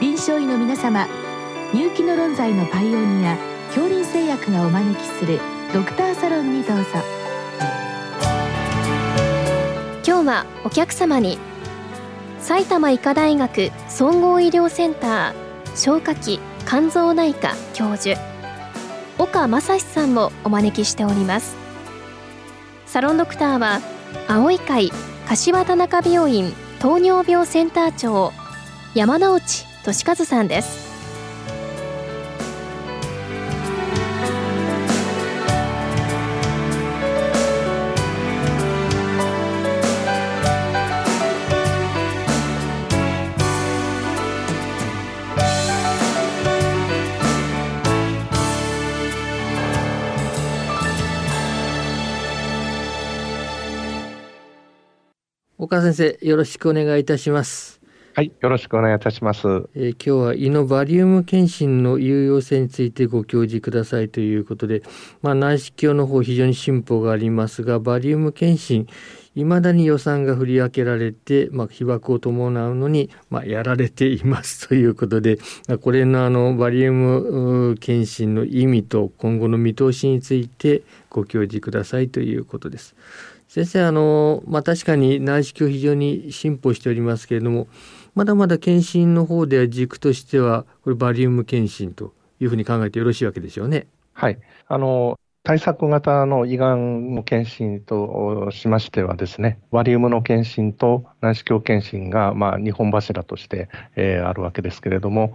臨床医の皆様入気の論剤のパイオニア恐林製薬がお招きするドクターサロンにどうぞ。今日はお客様に埼玉医科大学総合医療センター消化器肝臓内科教授岡正史さんをお招きしております。サロンドクターは青い会柏田中病院糖尿病センター長山内俊和さんです岡先生、よろしくお願いいたします。はい、よろしくお願いいたします。えー、今日は胃のバリウム検診の有用性についてご教示くださいということで、まあ、内視鏡の方非常に進歩がありますが、バリウム検診、いまだに予算が振り分けられて、まあ、被爆を伴うのに、まあ、やられていますということで、あこれのあのバリウム検診の意味と今後の見通しについてご教示くださいということです。先生あの、まあ、確かに内視鏡非常に進歩しておりますけれどもまだまだ検診の方では軸としてはこれバリウム検診というふうに考えてよろしいわけでしょうね。はいあの対策型の胃がんの検診としましてはですね、バリウムの検診と内視鏡検診が、まあ、2本柱として、えー、あるわけですけれども、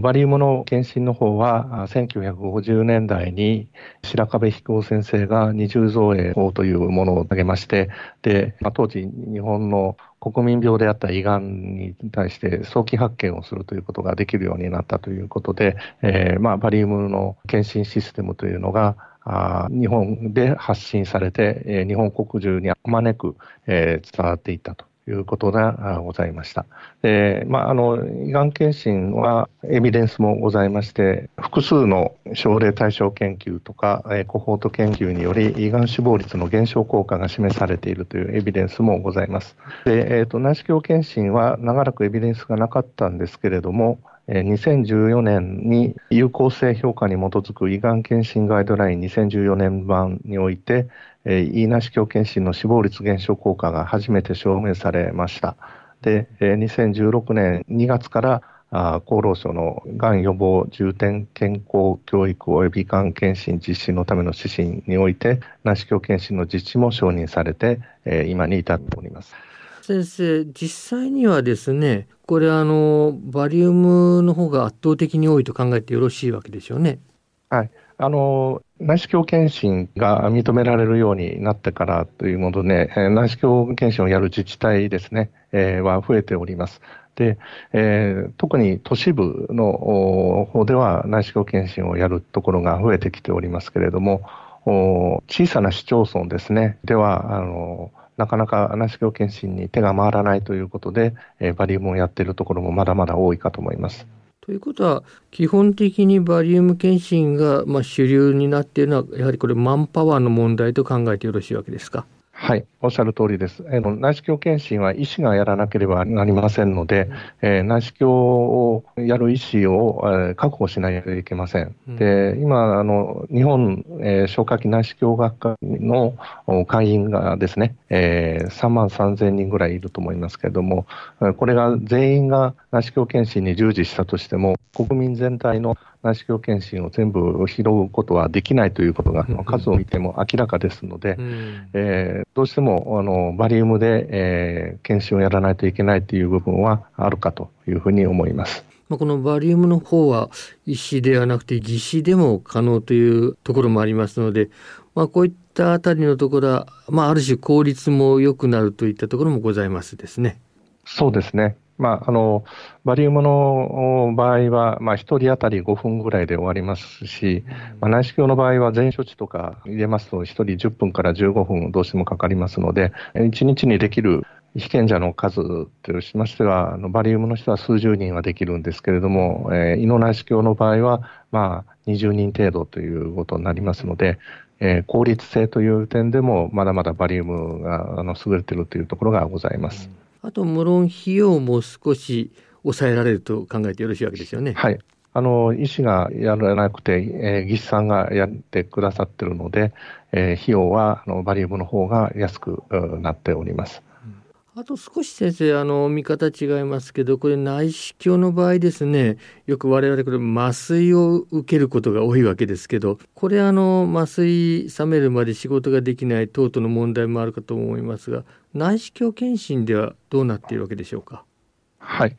バリウムの検診の方は、1950年代に白壁飛行先生が二重造影法というものを挙げまして、で、まあ、当時日本の国民病であった胃がんに対して早期発見をするということができるようになったということで、えーまあ、バリウムの検診システムというのが、あ日本で発信されて、え、日本国中に招く、えー、伝わっていったと。いうことがございました。で、まあ、あの、胃がん検診はエビデンスもございまして、複数の症例対象研究とか、えー、コホート研究により、胃がん死亡率の減少効果が示されているというエビデンスもございます。で、えっ、ー、と、内視鏡検診は長らくエビデンスがなかったんですけれども、2014年に有効性評価に基づく胃がん検診ガイドライン2014年版において、胃内視鏡検診の死亡率減少効果が初めて証明されました。で、2016年2月から厚労省のがん予防重点健康教育及びがん検診実施のための指針において内視鏡検診の実施も承認されて、今に至っております。先生実際にはですねこれあのバリウムの方が圧倒的に多いと考えてよろしいわけでしょうね。はいあの内視鏡検診が認められるようになってからというもので、内視鏡検診をやる自治体ですね、えー、は増えております。で、えー、特に都市部の方では内視鏡検診をやるところが増えてきておりますけれども、小さな市町村ですね、では、あのなかなか内視鏡検診に手が回らないということで、えー、バリウムをやっているところもまだまだ多いかと思います。ということは基本的にバリウム検診がま主流になっているのはやはりこれマンパワーの問題と考えてよろしいわけですか？はい、おっしゃる通りです。えー、内視鏡検診は医師がやらなければなりませんので、えー、内視鏡をやる医師を、えー、確保しないといけません。うん、で、今、あの、日本、えー、消化器内視鏡学会の会員がですね、えー、3万3000人ぐらいいると思いますけれども、これが全員が内視鏡検診に従事したとしても、国民全体の内視鏡検診を全部拾うことはできないということが、数を見ても明らかですので、うん、えー、どうしてもあのバリウムで、えー、検診をやらないといけないという部分はあるかというふうに思います。まあ、このバリウムの方は医師ではなくて技師でも可能というところもありますので、まあ、こういったあたりのところは、まあ、ある種効率も良くなるといったところもございますですね。そうですね。まあ、あの、バリウムの場合は、まあ、1人当たり5分ぐらいで終わりますし、まあ、内視鏡の場合は全処置とか入れますと、1人10分から15分どうしてもかかりますので、1日にできる被験者の数としましては、あのバリウムの人は数十人はできるんですけれども、えー、胃の内視鏡の場合は、まあ、20人程度ということになりますので、えー、効率性という点でも、まだまだバリウムがあの優れているというところがございます。あと無論費用も少し抑えられると考えてよろしいわけですよね。はい。あの、医師がやらなくて、えー、技師さんがやってくださってるので、えー、費用はあのバリウムの方が安くなっております。あと少し先生、あの、見方違いますけど、これ内視鏡の場合ですね、よく我々これ麻酔を受けることが多いわけですけど、これあの、麻酔冷めるまで仕事ができない等々の問題もあるかと思いますが、内視鏡検診ではどうなっているわけでしょうか？はい。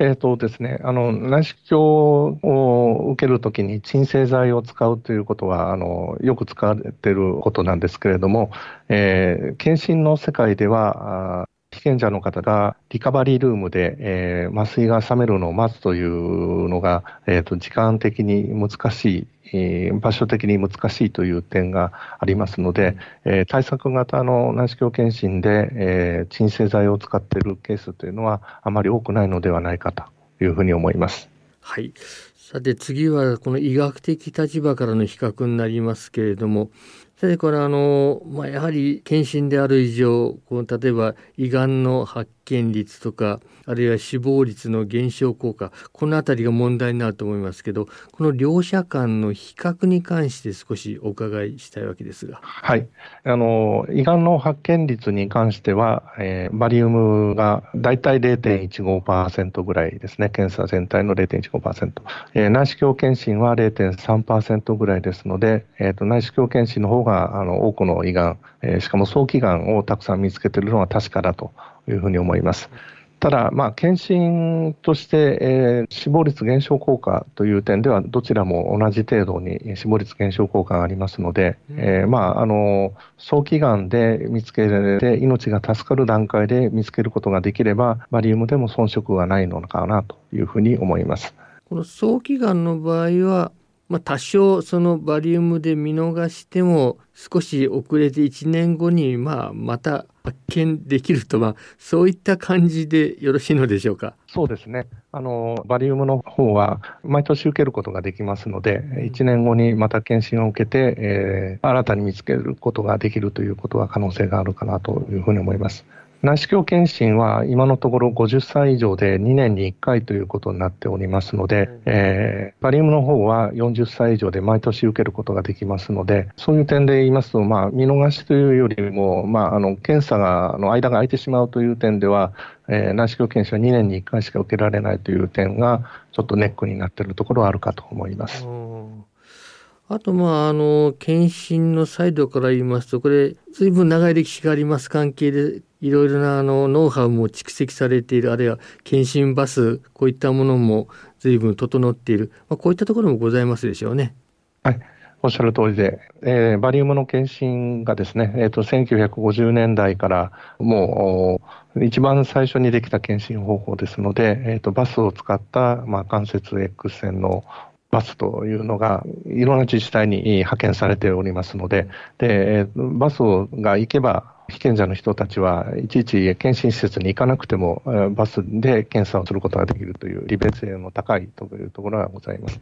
えーとですね、あの内視鏡を受けるときに鎮静剤を使うということはあのよく使われていることなんですけれども、えー、検診の世界では被験者の方がリカバリールームで、えー、麻酔が冷めるのを待つというのが、えーと、時間的に難しい、えー、場所的に難しいという点がありますので、えー、対策型の内視鏡検診で、えー、鎮静剤を使っているケースというのはあまり多くないのではないかというふうに思います。はい。さて次はこの医学的立場からの比較になりますけれども、先生これあの、まあ、やはり検診である以上この例えば胃がんの発見率とかあるいは死亡率の減少効果この辺りが問題になると思いますけどこの両者間の比較に関して少しお伺いしたいわけですが。はい。あの胃がんの発見率に関しては、えー、バリウムが大体0.15%ぐらいですね。検査全体の0.15%、えー、内視鏡検診は0.3%ぐらいですので、えーと、内視鏡検診の方があの多くの胃がん、えー、しかも早期がんをたくさん見つけているのは確かだというふうに思います。ただ、まあ、検診として、えー、死亡率減少効果という点では、どちらも同じ程度に死亡率減少効果がありますので、うん、えー、まあ、あの早期がんで見つけられて、命が助かる段階で見つけることができれば、バリウムでも遜色がないのかなというふうに思います。この早期がんの場合は、まあ、多少そのバリウムで見逃しても少し遅れて1年後にまあまた発見できると、まあ、そういった感じでよろしいのでしょうか？そうですね。あの、バリウムの方は、毎年受けることができますので、1年後にまた検診を受けて、えー、新たに見つけることができるということは可能性があるかなというふうに思います。内視鏡検診は今のところ50歳以上で2年に1回ということになっておりますので、うん、えー、バリウムの方は40歳以上で毎年受けることができますので、そういう点で言いますと、まあ、見逃しというよりも、まあ、あの検査がの間が空いてしまうという点では、えー、内視鏡検診は2年に1回しか受けられないという点が、ちょっとネックになっているところはあるかと思います。うん。あと、まあ、あの、検診のサイドから言いますと、これ、随分長い歴史があります。関係で、いろいろなあのノウハウも蓄積されている、あるいは検診バス、こういったものも随分整っている、まあ、こういったところもございますでしょうね。はい。おっしゃる通りで、えー、バリウムの検診がですね、えーと、1950年代からもう一番最初にできた検診方法ですので、えーと、バスを使った、まあ、関節 X 線のバスというのが、いろんな自治体に派遣されておりますので、でバスが行けば、被験者の人たちはいちいち検診施設に行かなくても、バスで検査をすることができるという利便性の高いというところがございます。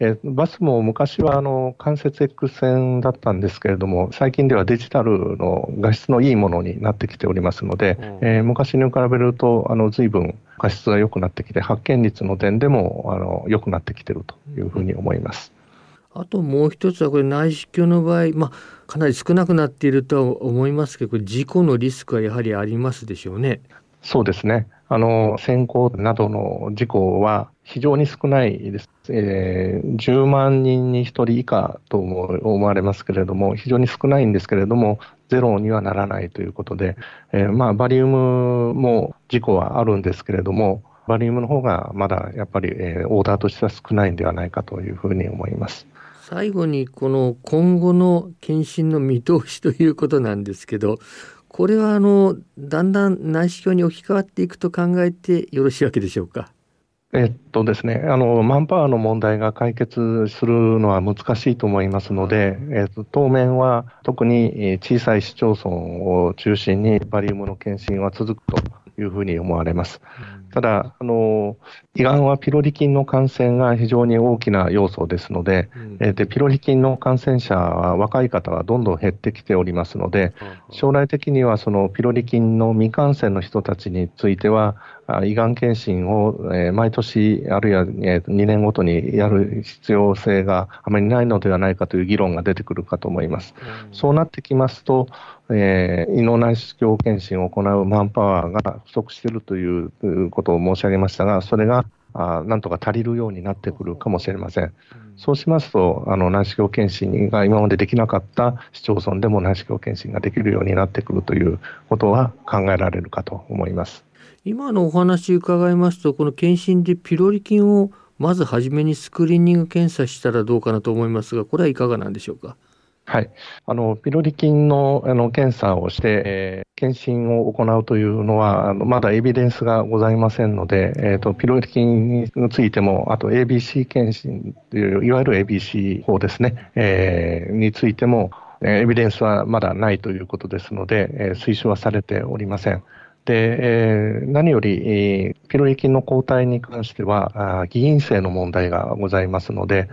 えバスも昔はあの関節 X 線だったんですけれども、最近ではデジタルの画質のいいものになってきておりますので、うん、えー、昔に比べると、あの随分画質が良くなってきて、発見率の点でもあの良くなってきているというふうに思います。あともう一つはこれ内視鏡の場合、まあ、かなり少なくなっているとは思いますけど、事故のリスクはやはりありますでしょうね。そうですね。あの、先行などの事故は非常に少ないです。えー、10万人に1人以下と思われますけれども、非常に少ないんですけれども、ゼロにはならないということで、えー、まあ、バリウムも事故はあるんですけれども、バリウムの方がまだやっぱり、えー、オーダーとしては少ないんではないかというふうに思います。最後にこの今後の検診の見通しということなんですけどこれはあのだんだん内視鏡に置き換わっていくと考えてよろしいわけでしょうか？えっとですね、あのマンパワーの問題が解決するのは難しいと思いますので、えっと、当面は特に小さい市町村を中心にバリウムの検診は続くというふうに思われます。うんただ、あの胃がんはピロリ菌の感染が非常に大きな要素ですので、うん、えでピロリ菌の感染者は若い方はどんどん減ってきておりますので、将来的にはそのピロリ菌の未感染の人たちについては、胃がん検診を、え毎年、あるいは、え2年ごとにやる必要性があまりないのではないかという議論が出てくるかと思います。うん、そうなってきますと、えー、胃の内視鏡検診を行うマンパワーが不足しているということを申し上げましたが、それがあなんとか足りるようになってくるかもしれません。そうしますと、あの内視鏡検診が今までできなかった市町村でも内視鏡検診ができるようになってくるということは考えられるかと思います。今のお話伺いますと、この検診でピロリ菌をまず初めにスクリーニング検査したらどうかなと思いますが、これはいかがなんでしょうか？はい、あのピロリ菌のあの検査をして、えー、検診を行うというのは、あのまだエビデンスがございませんので、えーと、ピロリ菌についても、あと ABC 検診という、いわゆる ABC 法ですね、えー、についても、エビデンスはまだないということですので、えー、推奨はされておりません。で、えー、何より、ピロリ菌の抗体に関しては、偽陰性の問題がございますので、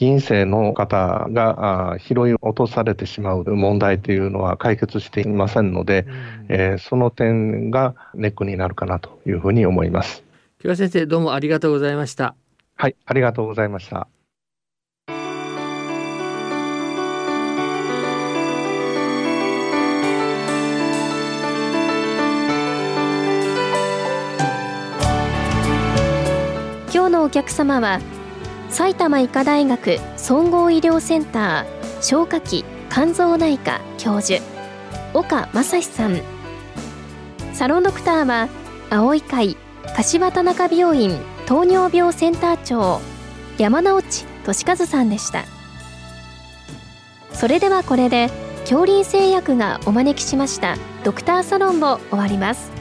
議員生の方が拾い落とされてしまう問題というのは解決していませんので、うん、えー、その点がネックになるかなというふうに思います。木村先生、どうもありがとうございました。はい、ありがとうございました。今日のお客様は埼玉医科大学総合医療センター消化器肝臓内科教授岡正史さん。サロンドクターは青い会柏田中病院糖尿病センター長山之内俊和さんでした。それではこれで恐林製薬がお招きしましたドクターサロンを終わります。